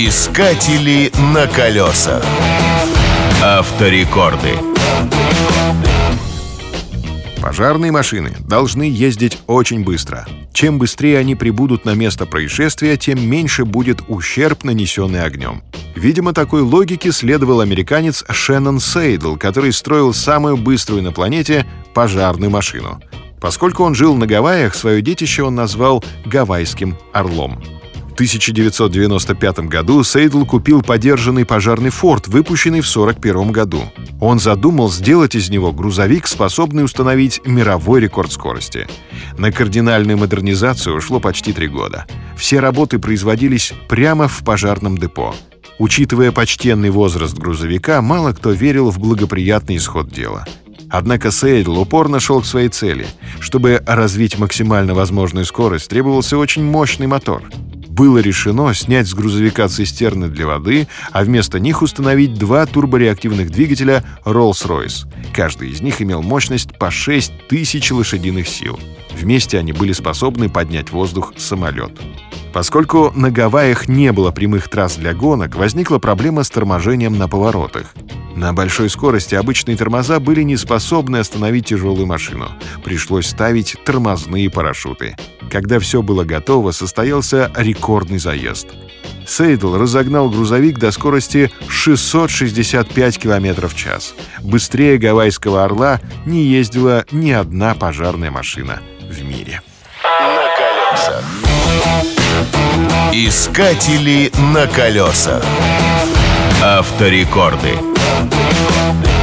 Искатели на колесах. Авторекорды. Пожарные машины должны ездить очень быстро. Чем быстрее они прибудут на место происшествия, тем меньше будет ущерб, нанесенный огнем. Видимо, такой логике следовал американец Шеннон Сейдл, который строил самую быструю на планете пожарную машину. Поскольку он жил на Гавайях, свое детище он назвал «Гавайским орлом». В 1995 году Сейдл купил подержанный пожарный «Форд», выпущенный в 1941 году. Он задумал сделать из него грузовик, способный установить мировой рекорд скорости. На кардинальную модернизацию ушло почти три года. Все работы производились прямо в пожарном депо. Учитывая почтенный возраст грузовика, мало кто верил в благоприятный исход дела. Однако Сейдл упорно шел к своей цели. Чтобы развить максимально возможную скорость, требовался очень мощный мотор. Было решено снять с грузовика цистерны для воды, а вместо них установить два турбореактивных двигателя Rolls-Royce. Каждый из них имел мощность по 6 тысяч лошадиных сил. Вместе они были способны поднять воздух самолет. Поскольку на Гавайях не было прямых трасс для гонок, возникла проблема с торможением на поворотах. На большой скорости обычные тормоза были не способны остановить тяжелую машину. Пришлось ставить тормозные парашюты. Когда все было готово, состоялся рекордный заезд. Сейдл разогнал грузовик до скорости 665 км в час. Быстрее гавайского «Орла» не ездила ни одна пожарная машина в мире. На колесах. Искатели на колесах. Авторекорды. mundo.